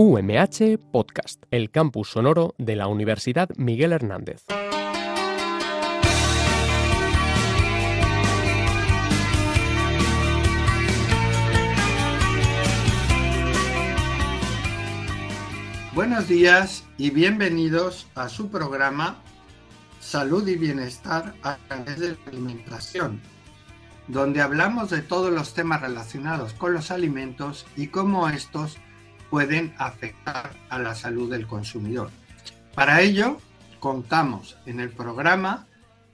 UMH Podcast, el campus sonoro de la Universidad Miguel Hernández. Buenos días y bienvenidos a su programa Salud y Bienestar a través de la alimentación, donde hablamos de todos los temas relacionados con los alimentos y cómo estos pueden afectar a la salud del consumidor. Para ello, contamos en el programa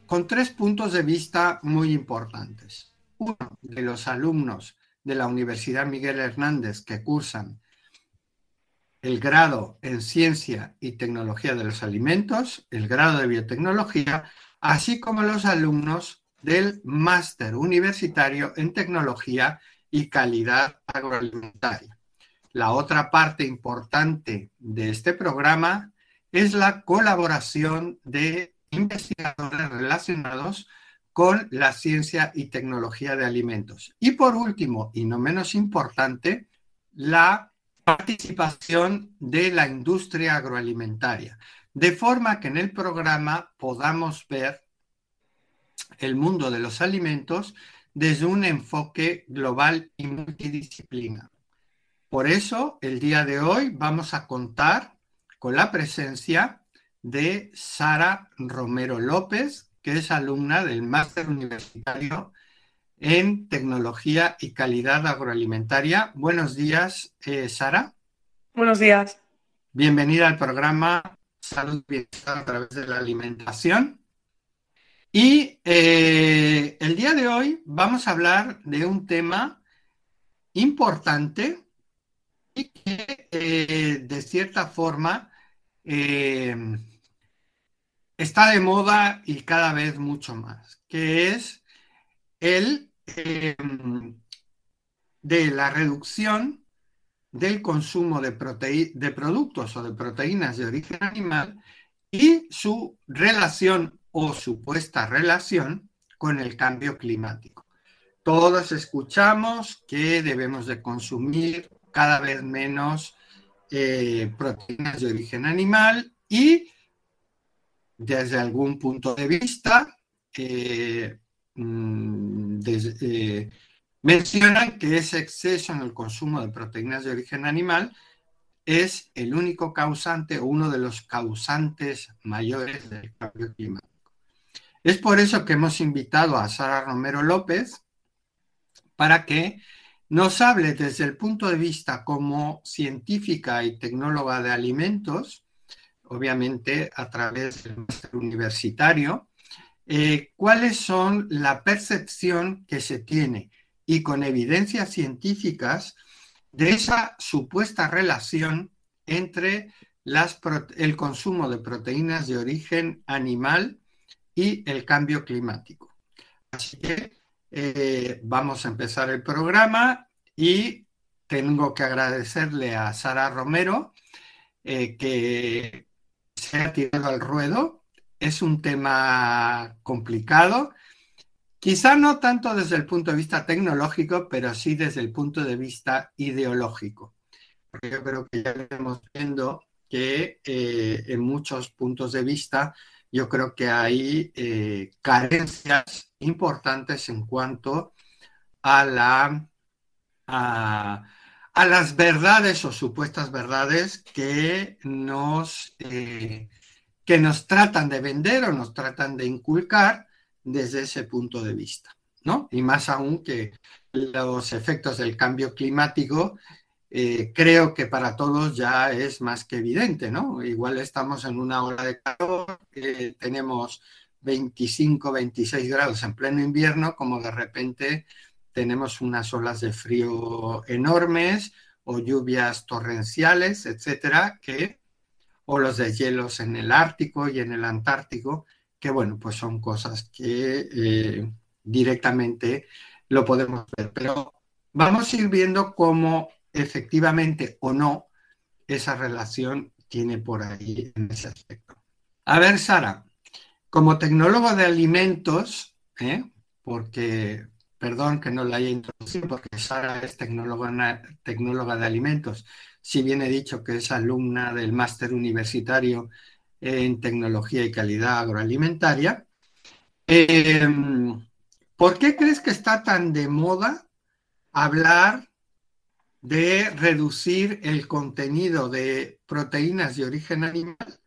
con tres puntos de vista muy importantes. Uno de los alumnos de la Universidad Miguel Hernández que cursan el grado en Ciencia y Tecnología de los Alimentos, el grado de Biotecnología, así como los alumnos del máster universitario en Tecnología y Calidad Agroalimentaria. La otra parte importante de este programa es la colaboración de investigadores relacionados con la ciencia y tecnología de alimentos. Y por último, y no menos importante, la participación de la industria agroalimentaria, de forma que en el programa podamos ver el mundo de los alimentos desde un enfoque global y multidisciplina. Por eso, el día de hoy vamos a contar con la presencia de Sara Romero López, que es alumna del máster universitario en tecnología y calidad agroalimentaria. Buenos días, eh, Sara. Buenos días. Bienvenida al programa Salud y Bienestar a través de la alimentación. Y eh, el día de hoy vamos a hablar de un tema importante y que eh, de cierta forma eh, está de moda y cada vez mucho más, que es el eh, de la reducción del consumo de, de productos o de proteínas de origen animal y su relación o supuesta relación con el cambio climático. Todos escuchamos que debemos de consumir cada vez menos eh, proteínas de origen animal y desde algún punto de vista eh, mm, eh, mencionan que ese exceso en el consumo de proteínas de origen animal es el único causante o uno de los causantes mayores del cambio climático. Es por eso que hemos invitado a Sara Romero López para que nos hable desde el punto de vista como científica y tecnóloga de alimentos, obviamente a través del máster universitario, eh, cuáles son la percepción que se tiene y con evidencias científicas de esa supuesta relación entre el consumo de proteínas de origen animal y el cambio climático. Así que eh, vamos a empezar el programa y tengo que agradecerle a Sara Romero eh, que se ha tirado al ruedo. Es un tema complicado, quizá no tanto desde el punto de vista tecnológico, pero sí desde el punto de vista ideológico. Porque yo creo que ya estamos viendo que eh, en muchos puntos de vista yo creo que hay eh, carencias importantes en cuanto a, la, a, las verdades o supuestas verdades que nos, eh, que nos tratan de vender o nos tratan de inculcar desde ese punto de vista. ¿no? Y más aún que los efectos del cambio climático eh, creo que para todos ya es más que evidente, ¿no? Igual estamos en una hora de calor, eh, tenemos 25, 26 grados en pleno invierno, como de repente tenemos unas olas de frío enormes o lluvias torrenciales, etcétera, que, o los deshielos en el Ártico y en el Antártico, que bueno, pues son cosas que eh, directamente lo podemos ver. Pero vamos a ir viendo cómo efectivamente o no esa relación tiene por ahí en ese aspecto. A ver, Sara, como tecnólogo de alimentos, ¿eh? porque perdón que no la haya introducido porque Sara es tecnóloga, tecnóloga de alimentos, si bien he dicho que es alumna del máster universitario en tecnología y calidad agroalimentaria. Em, ¿Por qué crees que está tan de moda hablar de reducir el contenido de proteínas de origen animal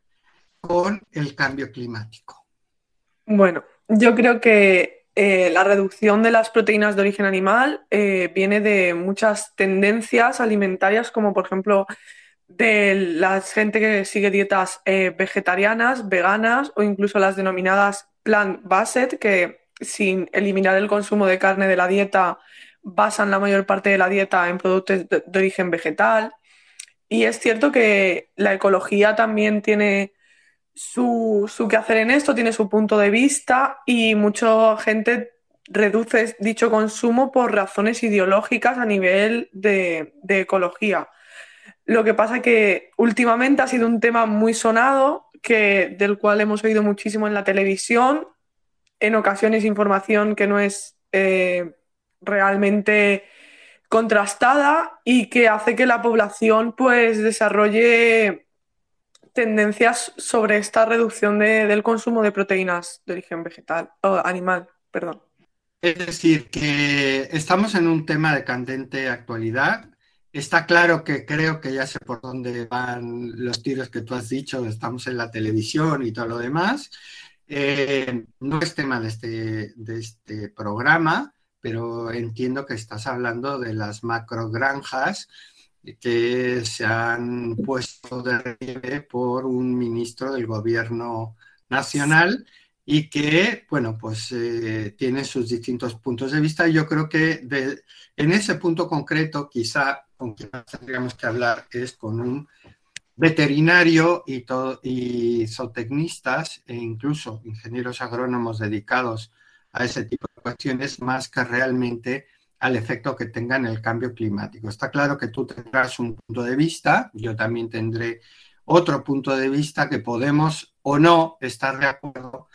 con el cambio climático? Bueno, yo creo que eh, la reducción de las proteínas de origen animal eh, viene de muchas tendencias alimentarias, como por ejemplo de la gente que sigue dietas eh, vegetarianas, veganas o incluso las denominadas plant-based, que sin eliminar el consumo de carne de la dieta basan la mayor parte de la dieta en productos de, origen vegetal. Y es cierto que la ecología también tiene su, su quehacer en esto, tiene su punto de vista y mucha gente reduce dicho consumo por razones ideológicas a nivel de, de ecología. Lo que pasa que últimamente ha sido un tema muy sonado, que, del cual hemos oído muchísimo en la televisión, en ocasiones información que no es eh, realmente contrastada y que hace que la población pues desarrolle tendencias sobre esta reducción del consumo de proteínas de origen vegetal o animal, perdón. Es decir, que estamos en un tema de candente actualidad. Está claro que creo que ya sé por dónde van los tiros que tú has dicho, estamos en la televisión y todo lo demás. Eh, no es tema de este, de este programa, pero entiendo que estás hablando de las macrogranjas que se han puesto de relieve por un ministro del gobierno nacional y que, bueno, pues eh, tiene sus distintos puntos de vista. Yo creo que en ese punto concreto, quizá con quien tendríamos que hablar es con un veterinario y, todo, y zootecnistas e incluso ingenieros agrónomos dedicados a ese tipo más que realmente al efecto que tenga en el cambio climático. Está claro que tú tendrás un punto de vista, yo también tendré otro punto de vista que podemos o no estar de acuerdo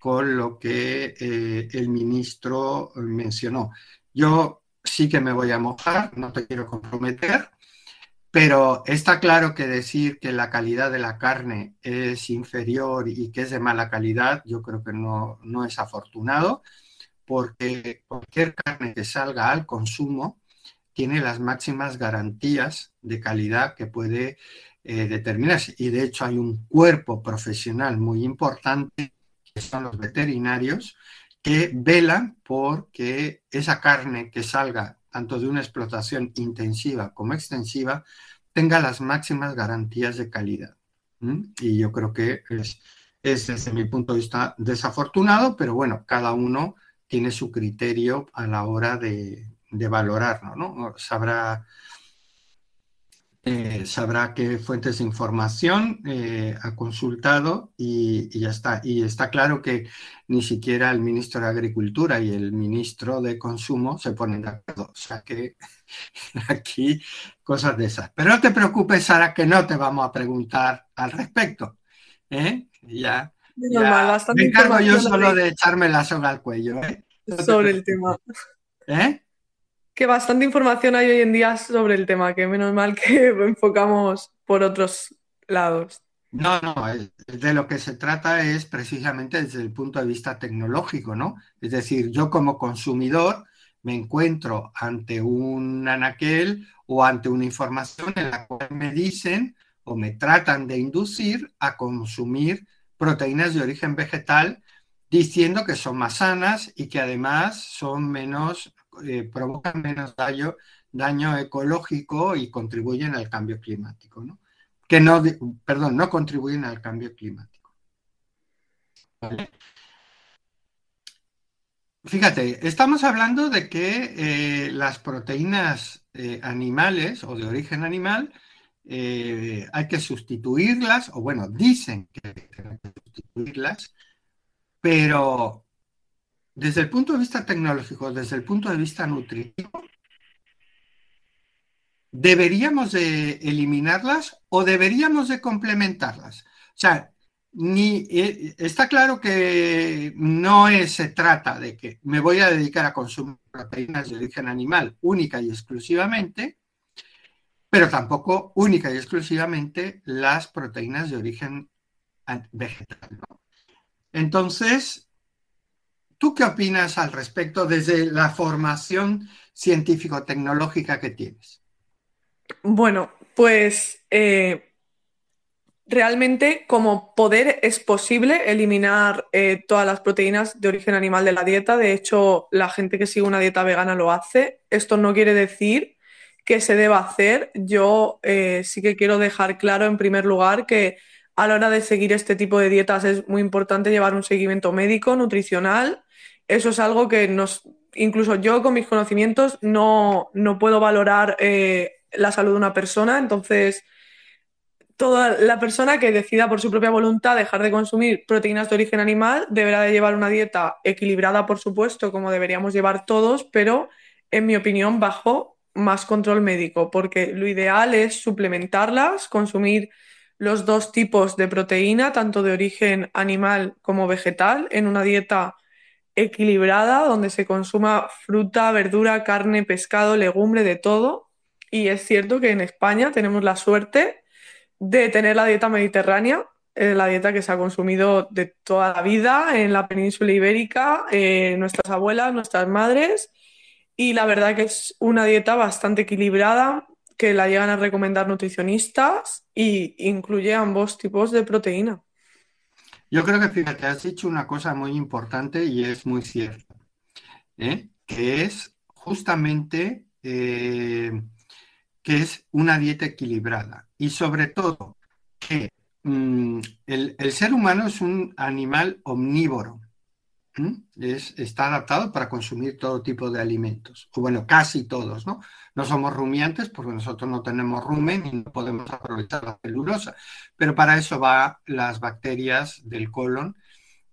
con lo que eh, el ministro mencionó. Yo sí que me voy a mojar, no te quiero comprometer, pero está claro que decir que la calidad de la carne es inferior y que es de mala calidad, yo creo que no, no es afortunado, porque cualquier carne que salga al consumo tiene las máximas garantías de calidad que puede eh, determinarse. Y de hecho hay un cuerpo profesional muy importante, que son los veterinarios, que velan por que esa carne que salga tanto de una explotación intensiva como extensiva, tenga las máximas garantías de calidad. Y yo creo que es, desde mi punto de vista desafortunado, pero bueno, cada uno tiene su criterio a la hora de, valorarlo, ¿no? Sabrá eh, sabrá qué fuentes de información eh, ha consultado y, ya está. Y está claro que ni siquiera el ministro de Agricultura y el ministro de Consumo se ponen de acuerdo. O sea que aquí cosas de esas. Pero no te preocupes, Sara, que no te vamos a preguntar al respecto. ¿eh? Ya, me encargo yo solo de echarme la soga al cuello. Sobre el tema. ¿Eh? que bastante información hay hoy en día sobre el tema, que menos mal que enfocamos por otros lados. No, no, de lo que se trata es precisamente desde el punto de vista tecnológico, ¿no? Es decir, yo como consumidor me encuentro ante un anaquel o ante una información en la cual me dicen o me tratan de inducir a consumir proteínas de origen vegetal diciendo que son más sanas y que además son menos eh, provocan menos daño, ecológico y contribuyen al cambio climático, ¿no? Que no, perdón, no contribuyen al cambio climático. Fíjate, estamos hablando de que eh, las proteínas eh, animales o de origen animal hay que sustituirlas, o bueno, dicen que hay que sustituirlas, pero desde el punto de vista tecnológico, desde el punto de vista nutritivo, ¿deberíamos de eliminarlas o deberíamos de complementarlas? O sea, ni, eh, está claro que no se trata de que me voy a dedicar a consumir proteínas de origen animal única y exclusivamente, pero tampoco única y exclusivamente las proteínas de origen vegetal. Entonces, ¿tú qué opinas al respecto desde la formación científico-tecnológica que tienes? Bueno, pues eh, realmente como poder es posible eliminar eh, todas las proteínas de origen animal de la dieta. De hecho, la gente que sigue una dieta vegana lo hace. Esto no quiere decir que se deba hacer. Yo eh, sí que quiero dejar claro en primer lugar que a la hora de seguir este tipo de dietas es muy importante llevar un seguimiento médico, nutricional. Eso es algo que nos, incluso yo con mis conocimientos no, no puedo valorar eh, la salud de una persona. Entonces, toda la persona que decida por su propia voluntad dejar de consumir proteínas de origen animal deberá de llevar una dieta equilibrada, por supuesto, como deberíamos llevar todos, pero en mi opinión bajo más control médico, porque lo ideal es suplementarlas, consumir los dos tipos de proteína, tanto de origen animal como vegetal, en una dieta equilibrada donde se consuma fruta, verdura, carne, pescado, legumbre, de todo. Y es cierto que en España tenemos la suerte de tener la dieta mediterránea, eh, la dieta que se ha consumido de toda la vida en la península ibérica, eh, nuestras abuelas, nuestras madres, y la verdad que es una dieta bastante equilibrada que la llegan a recomendar nutricionistas y incluye ambos tipos de proteína. Yo creo que, fíjate, has dicho una cosa muy importante y es muy cierta, ¿eh? que es justamente que es una dieta equilibrada y sobre todo que mm, el, ser humano es un animal omnívoro. Es, está adaptado para consumir todo tipo de alimentos, o bueno, casi todos, ¿no? No somos rumiantes porque nosotros no tenemos rumen y no podemos aprovechar la celulosa, pero para eso van las bacterias del colon,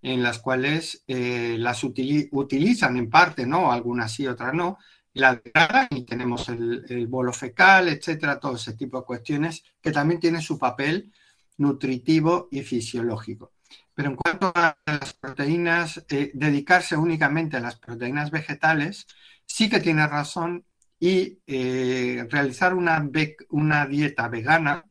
en las cuales eh, las utilizan en parte, ¿no? Algunas sí, otras no, la y tenemos el, bolo fecal, etcétera, todo ese tipo de cuestiones que también tienen su papel nutritivo y fisiológico. Pero en cuanto a las proteínas, eh, dedicarse únicamente a las proteínas vegetales sí que tiene razón y eh, realizar una, una dieta vegana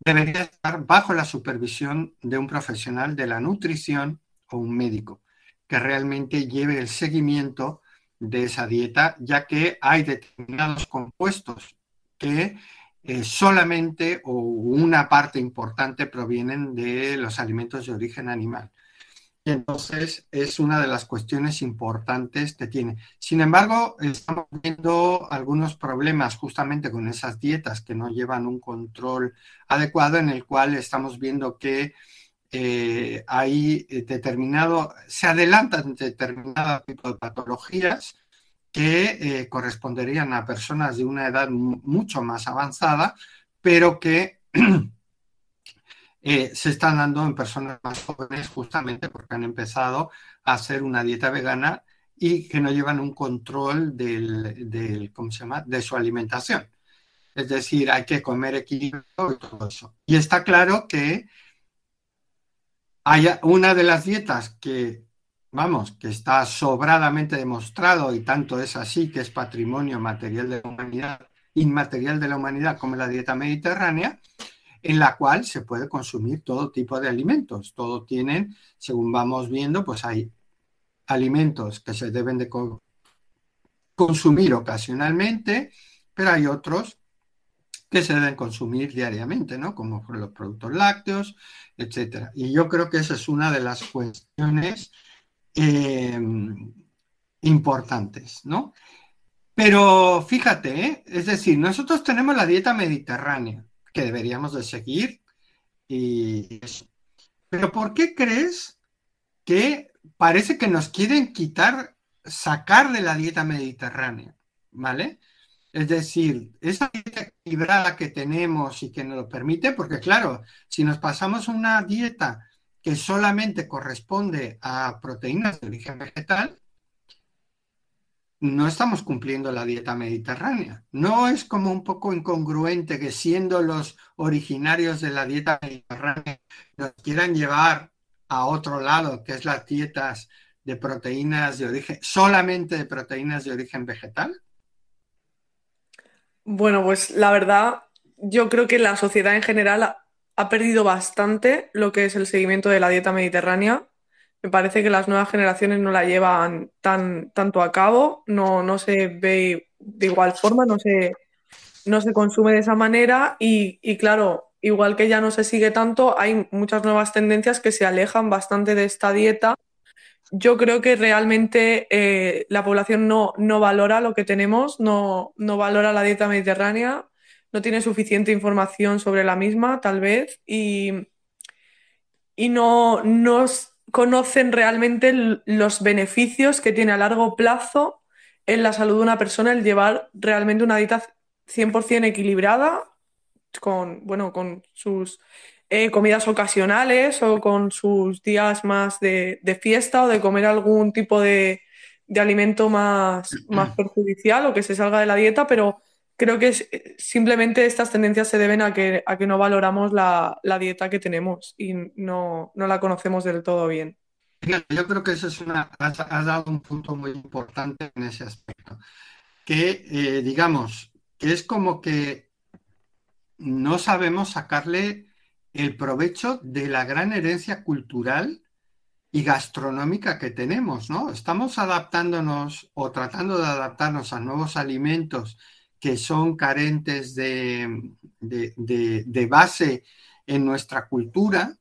debería estar bajo la supervisión de un profesional de la nutrición o un médico que realmente lleve el seguimiento de esa dieta, ya que hay determinados compuestos que eh, solamente o una parte importante provienen de los alimentos de origen animal. entonces es una de las cuestiones importantes que tiene. Sin embargo, estamos viendo algunos problemas justamente con esas dietas que no llevan un control adecuado en el cual estamos viendo que eh, hay determinado, se adelantan determinado tipo de patologías que eh, corresponderían a personas de una edad mucho más avanzada, pero que se están dando en personas más jóvenes justamente porque han empezado a hacer una dieta vegana y que no llevan un control del, ¿cómo se llama? de su alimentación. Es decir, hay que comer equilibrio y todo eso. Y está claro que hay una de las dietas que, vamos, que está sobradamente demostrado y tanto es así que es patrimonio material de la humanidad, inmaterial de la humanidad como la dieta mediterránea, en la cual se puede consumir todo tipo de alimentos. Todo tienen, según vamos viendo, pues hay alimentos que se deben de consumir ocasionalmente, pero hay otros que se deben consumir diariamente, ¿no? Como los productos lácteos, etcétera. Y yo creo que esa es una de las cuestiones eh, importantes, ¿no? Pero fíjate, ¿eh? es decir, nosotros tenemos la dieta mediterránea que deberíamos de seguir y Pero ¿por qué crees que parece que nos quieren quitar, sacar de la dieta mediterránea? ¿Vale? Es decir, esa dieta equilibrada que tenemos y que nos lo permite, porque claro, si nos pasamos una dieta que solamente corresponde a proteínas de origen vegetal, no estamos cumpliendo la dieta mediterránea. No es como un poco incongruente que siendo los originarios de la dieta mediterránea nos quieran llevar a otro lado, que es las dietas de proteínas de origen, solamente de proteínas de origen vegetal? Bueno, pues la verdad, yo creo que la sociedad en general ha perdido bastante lo que es el seguimiento de la dieta mediterránea. Me parece que las nuevas generaciones no la llevan tan, tanto a cabo, no, no se ve de igual forma, no se, no se consume de esa manera y, y claro, igual que ya no se sigue tanto, hay muchas nuevas tendencias que se alejan bastante de esta dieta yo creo que realmente eh, la población no, no, valora lo que tenemos, no, no, valora la dieta mediterránea, no tiene suficiente información sobre la misma, tal vez, y, y no, no conocen realmente los beneficios que tiene a largo plazo en la salud de una persona el llevar realmente una dieta 100% equilibrada con, bueno, con sus eh, comidas ocasionales o con sus días más de, fiesta o de comer algún tipo de, alimento más, más perjudicial o que se salga de la dieta, pero creo que simplemente estas tendencias se deben a que, a que no valoramos la, dieta que tenemos y no, la conocemos del todo bien. Yo creo que eso es una, has, dado un punto muy importante en ese aspecto, que eh, digamos, que es como que no sabemos sacarle el provecho de la gran herencia cultural y gastronómica que tenemos, ¿no? Estamos adaptándonos o tratando de adaptarnos a nuevos alimentos que son carentes de, base en nuestra cultura.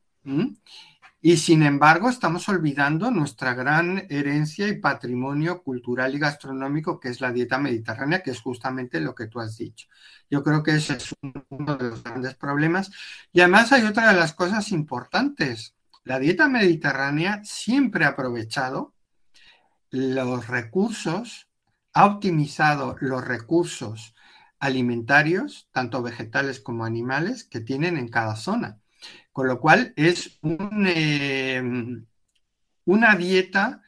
Y sin embargo, estamos olvidando nuestra gran herencia y patrimonio cultural y gastronómico, que es la dieta mediterránea, que es justamente lo que tú has dicho. Yo creo que ese es uno de los grandes problemas. Y además hay otra de las cosas importantes. La dieta mediterránea siempre ha aprovechado los recursos, ha optimizado los recursos alimentarios, tanto vegetales como animales, que tienen en cada zona. Con lo cual es eh, una dieta,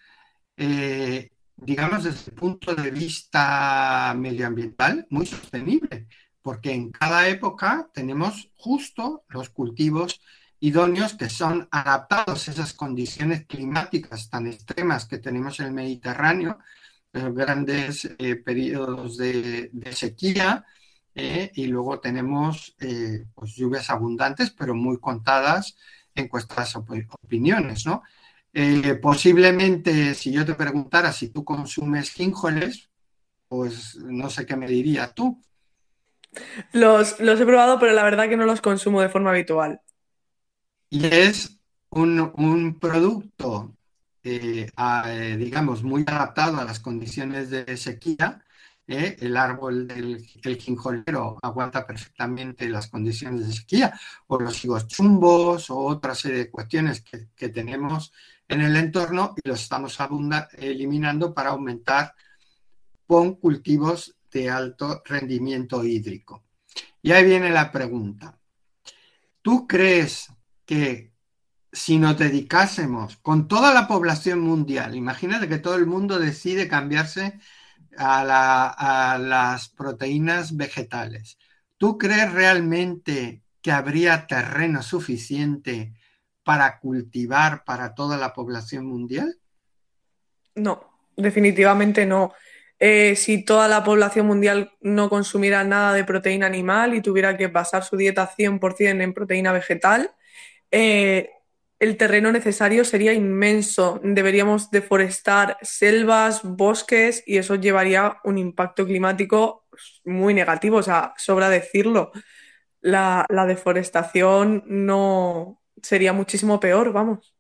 eh, digamos, desde el punto de vista medioambiental, muy sostenible, porque en cada época tenemos justo los cultivos idóneos que son adaptados a esas condiciones climáticas tan extremas que tenemos en el Mediterráneo, grandes eh, periodos de sequía, eh, y luego tenemos eh, pues, lluvias abundantes, pero muy contadas en nuestras opiniones, ¿no? Eh, posiblemente, si yo te preguntara si tú consumes ginjoles, pues no sé qué me dirías tú. Los, los, he probado, pero la verdad que no los consumo de forma habitual. Y es un, un producto, digamos, muy adaptado a las condiciones de sequía, ¿eh? el árbol del el aguanta perfectamente las condiciones de sequía, o los higos chumbos, o otra serie de cuestiones que, tenemos en el entorno y los estamos eliminando para aumentar con cultivos de alto rendimiento hídrico. Y ahí viene la pregunta. ¿Tú crees que si nos dedicásemos con toda la población mundial, imagínate que todo el mundo decide cambiarse a, las proteínas vegetales. ¿Tú crees realmente que habría terreno suficiente para cultivar para toda la población mundial? No, definitivamente no. Eh, si toda la población mundial no consumiera nada de proteína animal y tuviera que basar su dieta 100% en proteína vegetal, eh, el terreno necesario sería inmenso. Deberíamos deforestar selvas, bosques y eso llevaría un impacto climático muy negativo, o sea, sobra decirlo. La, deforestación no sería muchísimo peor, vamos.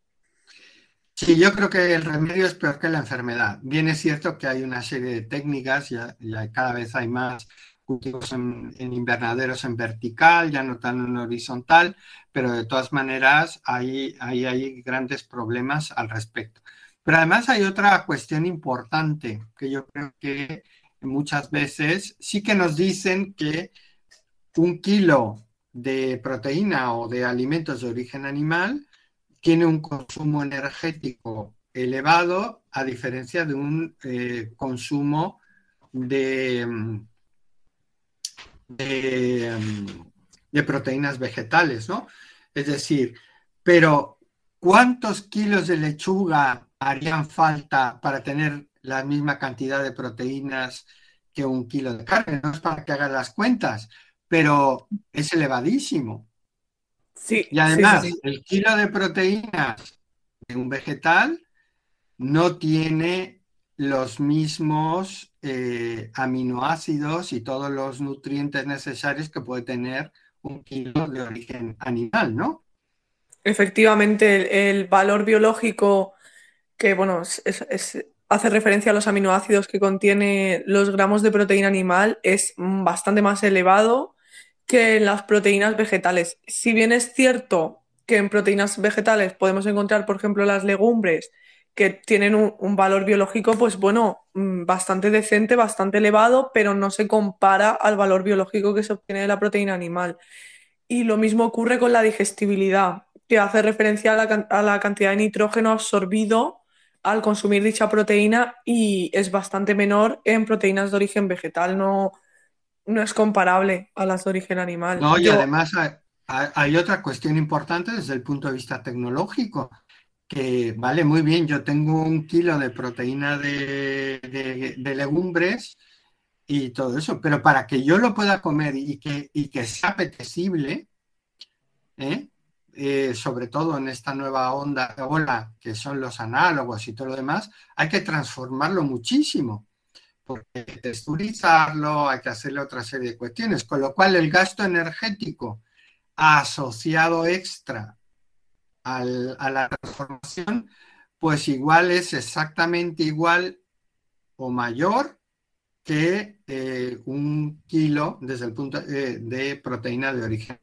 Sí, yo creo que el remedio es peor que la enfermedad. Bien es cierto que hay una serie de técnicas, ya cada vez hay más cultivos en, invernaderos en vertical, ya no tan en horizontal, pero de todas maneras hay, hay, hay grandes problemas al respecto. Pero además hay otra cuestión importante que yo creo que muchas veces sí que nos dicen que un kilo de proteína o de alimentos de origen animal tiene un consumo energético elevado a diferencia de un eh, consumo de, De, proteínas vegetales, ¿no? Es decir, pero ¿cuántos kilos de lechuga harían falta para tener la misma cantidad de proteínas que un kilo de carne. No es para que hagan las cuentas, pero es elevadísimo. Sí, y además, sí, sí. el kilo de proteínas de un vegetal no tiene los mismos eh, aminoácidos y todos los nutrientes necesarios que puede tener un kilo de origen animal, ¿no? Efectivamente, el, valor biológico que, bueno, hace referencia a los aminoácidos que contiene los gramos de proteína animal es bastante más elevado que en las proteínas vegetales. Si bien es cierto que en proteínas vegetales podemos encontrar, por ejemplo, las legumbres que tienen un, un valor biológico, pues bueno, mm, bastante decente, bastante elevado, pero no se compara al valor biológico que se obtiene de la proteína animal. Y lo mismo ocurre con la digestibilidad, que hace referencia a la, a la cantidad de nitrógeno absorbido al consumir dicha proteína y es bastante menor en proteínas de origen vegetal, no, no es comparable a las de origen animal. No, y Yo- además hay otra cuestión importante desde el punto de vista tecnológico, que vale muy bien, yo tengo un kilo de proteína de, de- de legumbres y todo eso, pero para que yo lo pueda comer y que, y que sea apetecible, ¿eh? Eh, sobre todo en esta nueva onda, ola, que son los análogos y todo lo demás, hay que transformarlo muchísimo porque hay que texturizarlo, hay que hacerle otra serie de cuestiones, con lo cual el gasto energético asociado extra a la transformación, pues igual es exactamente igual o mayor que eh, un kilo desde el punto eh, de proteína de origen.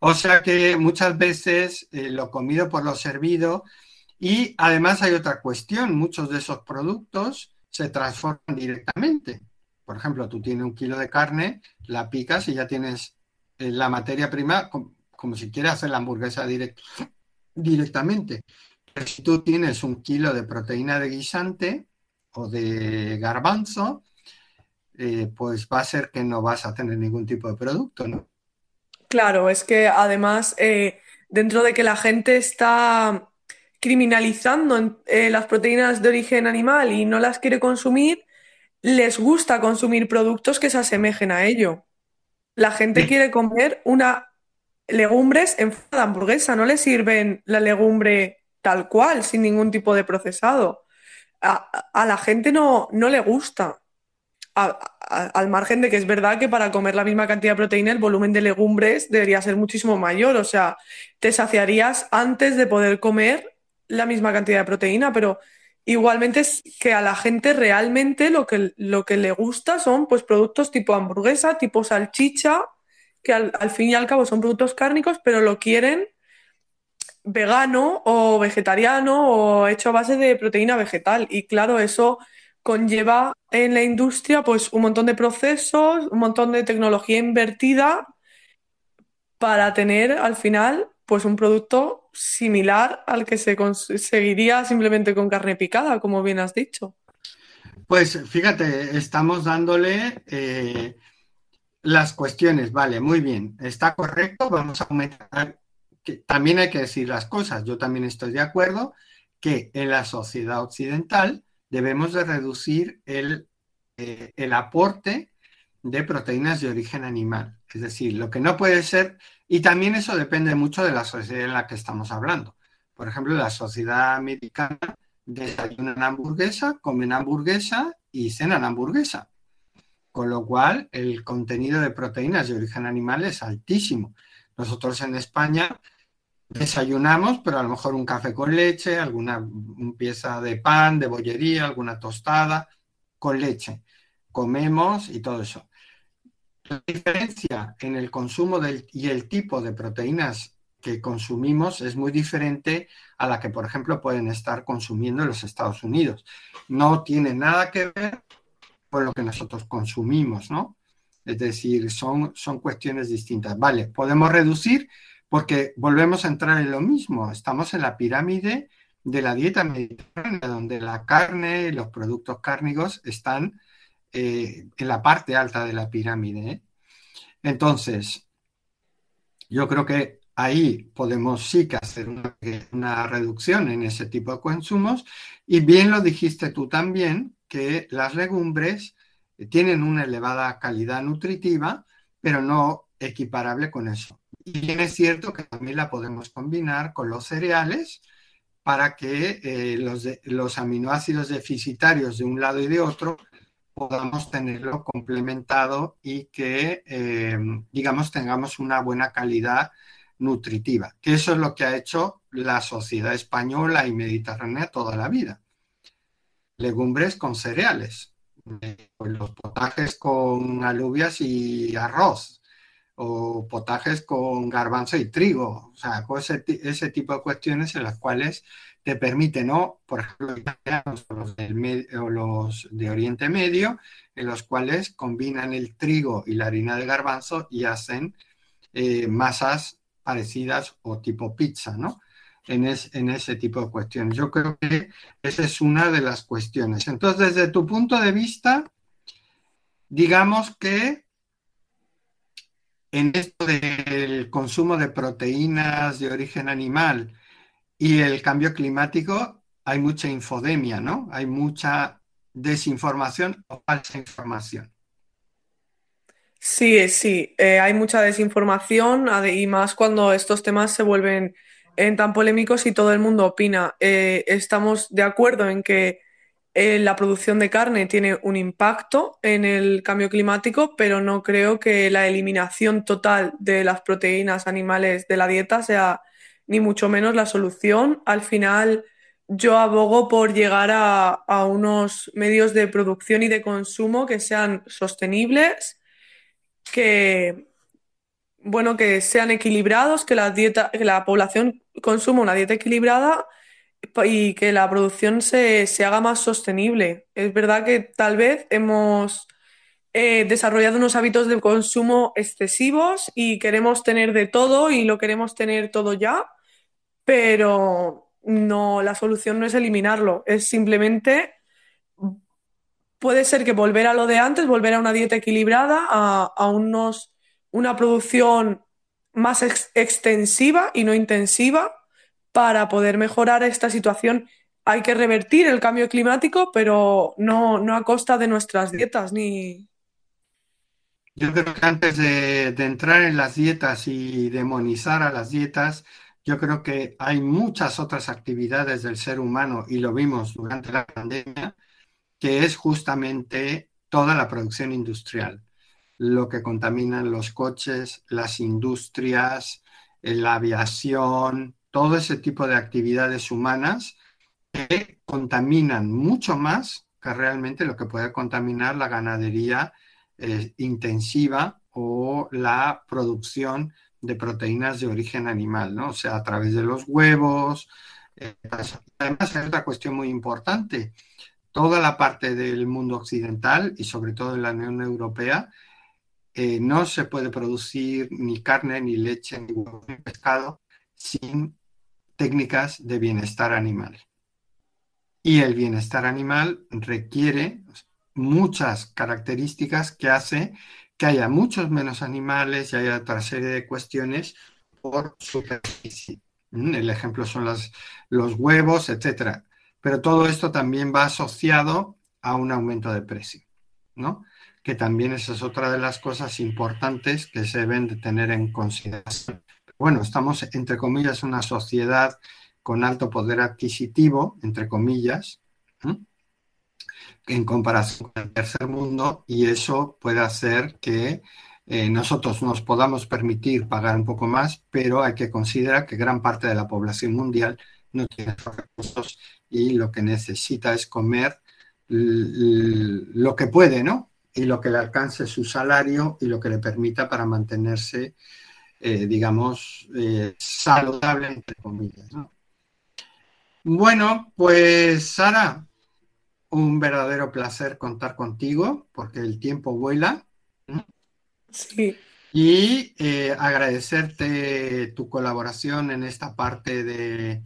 O sea que muchas veces eh, lo comido por lo servido y además hay otra cuestión, muchos de esos productos se transforman directamente. Por ejemplo, tú tienes un kilo de carne, la picas y ya tienes la materia prima com- como si quieras hacer la hamburguesa direct- directamente. Pero si tú tienes un kilo de proteína de guisante o de garbanzo, eh, pues va a ser que no vas a tener ningún tipo de producto, ¿no? Claro, es que además, eh, dentro de que la gente está criminalizando eh, las proteínas de origen animal y no las quiere consumir, les gusta consumir productos que se asemejen a ello. La gente quiere comer una legumbres en forma de hamburguesa, no le sirven la legumbre tal cual, sin ningún tipo de procesado. A, a la gente no, no le gusta. Al margen de que es verdad que para comer la misma cantidad de proteína el volumen de legumbres debería ser muchísimo mayor, o sea, te saciarías antes de poder comer la misma cantidad de proteína, pero igualmente es que a la gente realmente lo que, lo que le gusta son pues productos tipo hamburguesa, tipo salchicha, que al, fin y al cabo son productos cárnicos, pero lo quieren vegano o vegetariano o hecho a base de proteína vegetal. Y claro, eso conlleva en la industria pues un montón de procesos, un montón de tecnología invertida para tener al final pues un producto similar al que se conseguiría simplemente con carne picada, como bien has dicho. Pues fíjate, estamos dándole eh, las cuestiones, vale, muy bien, está correcto, vamos a aumentar, que también hay que decir las cosas, yo también estoy de acuerdo que en la sociedad occidental debemos de reducir el, eh, el aporte de proteínas de origen animal, es decir, lo que no puede ser, y también eso depende mucho de la sociedad en la que estamos hablando. Por ejemplo, la sociedad americana desayunan hamburguesa, comen hamburguesa y cenan hamburguesa. Con lo cual, el contenido de proteínas de origen animal es altísimo. Nosotros en España desayunamos, pero a lo mejor un café con leche, alguna un pieza de pan, de bollería, alguna tostada con leche. Comemos y todo eso. La diferencia en el consumo del, y el tipo de proteínas que consumimos es muy diferente a la que, por ejemplo, pueden estar consumiendo en los Estados Unidos. No tiene nada que ver con lo que nosotros consumimos, ¿no? Es decir, son, son cuestiones distintas. Vale, podemos reducir porque volvemos a entrar en lo mismo. Estamos en la pirámide de la dieta mediterránea, donde la carne y los productos cárnicos están eh, en la parte alta de la pirámide. ¿eh? Entonces, yo creo que ahí podemos sí que hacer una, reducción en ese tipo de consumos. Y bien lo dijiste tú también, que las legumbres tienen una elevada calidad nutritiva, pero no equiparable con eso. Y bien es cierto que también la podemos combinar con los cereales para que eh, los, aminoácidos deficitarios de un lado y de otro podamos tenerlo complementado y que, eh, digamos, tengamos una buena calidad nutritiva, que eso es lo que ha hecho la sociedad española y mediterránea toda la vida. Legumbres con cereales, eh, los potajes con alubias y arroz, o potajes con garbanzo y trigo, o sea, ese, tipo de cuestiones en las cuales te permiten, ¿no? Por ejemplo, los de Oriente Medio, en los cuales combinan el trigo y la harina de garbanzo y hacen eh, masas parecidas o tipo pizza, ¿no? En, ese tipo de cuestiones. Yo creo que esa es una de las cuestiones. Entonces, desde tu punto de vista, digamos que en esto del consumo de proteínas de origen animal y el cambio climático, hay mucha infodemia, ¿no? Hay mucha desinformación o falsa información. Sí, sí, eh, hay mucha desinformación y más cuando estos temas se vuelven eh, tan polémicos y todo el mundo opina. Eh, estamos de acuerdo en que la producción de carne tiene un impacto en el cambio climático, pero no creo que la eliminación total de las proteínas animales de la dieta sea ni mucho menos la solución. Al final, yo abogo por llegar a, a unos medios de producción y de consumo que sean sostenibles que, bueno, que sean equilibrados, que la dieta, que la población consuma una dieta equilibrada y que la producción se, haga más sostenible. Es verdad que tal vez hemos eh, desarrollado unos hábitos de consumo excesivos y queremos tener de todo y lo queremos tener todo ya, pero no, la solución no es eliminarlo, es simplemente puede ser que volver a lo de antes, volver a una dieta equilibrada, a, unos, una producción más extensiva y no intensiva para poder mejorar esta situación. Hay que revertir el cambio climático, pero no, no a costa de nuestras dietas ni. Yo creo que antes de, de entrar en las dietas y demonizar a las dietas, yo creo que hay muchas otras actividades del ser humano y lo vimos durante la pandemia que es justamente toda la producción industrial, lo que contaminan los coches, las industrias, eh, la aviación, todo ese tipo de actividades humanas que contaminan mucho más que realmente lo que puede contaminar la ganadería eh, intensiva o la producción de proteínas de origen animal, ¿no? O sea, a través de los huevos. Eh, además, hay otra cuestión muy importante toda la parte del mundo occidental y sobre todo en la Unión Europea, eh, no se puede producir ni carne, ni leche, ni pescado sin técnicas de bienestar animal. Y el bienestar animal requiere muchas características que hace que haya muchos menos animales y haya otra serie de cuestiones por superficie. Mm, el ejemplo son los huevos, etcétera pero todo esto también va asociado a un aumento de precio, ¿no? Que también esa es otra de las cosas importantes que se deben de tener en consideración. Bueno, estamos, entre comillas, una sociedad con alto poder adquisitivo, entre comillas, en comparación con el tercer mundo, y eso puede hacer que eh, nosotros nos podamos permitir pagar un poco más, pero hay que considerar que gran parte de la población mundial no tiene recursos y lo que necesita es comer lo que puede, ¿no? Y lo que le alcance su salario y lo que le permita para mantenerse, eh, digamos, eh, saludable, entre comillas. Bueno, pues Sara, un verdadero placer contar contigo porque el tiempo vuela. Sí. Y eh, agradecerte tu colaboración en esta parte de,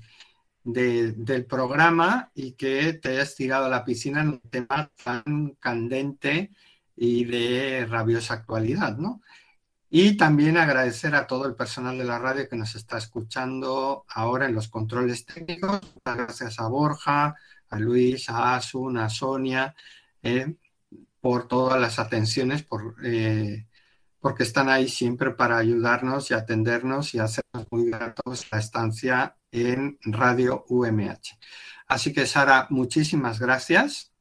del programa y que te hayas tirado a la piscina en un tema tan candente y de rabiosa actualidad, ¿no? Y también agradecer a todo el personal de la radio que nos está escuchando ahora en los controles técnicos. Gracias a Borja, a Luis, a Asun, a Sonia, eh, por todas las atenciones, por, eh, porque están ahí siempre para ayudarnos y atendernos y hacernos muy gratos la estancia en Radio UMH. Así que, Sara, muchísimas gracias.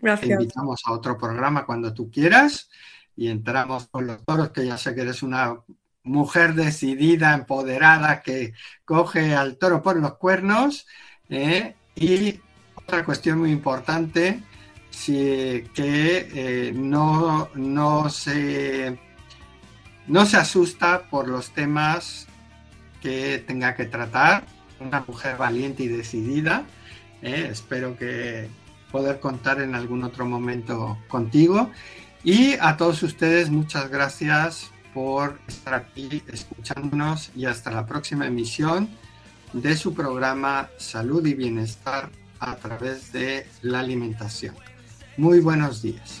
Gracias. Te invitamos a otro programa cuando tú quieras y entramos con los toros, que ya sé que eres una mujer decidida, empoderada, que coge al toro por los cuernos. ¿eh? Y otra cuestión muy importante, si, que eh, no, no, se, no se asusta por los temas que tenga que tratar, una mujer valiente y decidida. ¿eh? Espero que poder contar en algún otro momento contigo. Y a todos ustedes, muchas gracias por estar aquí escuchándonos y hasta la próxima emisión de su programa Salud y Bienestar a través de la alimentación. Muy buenos días.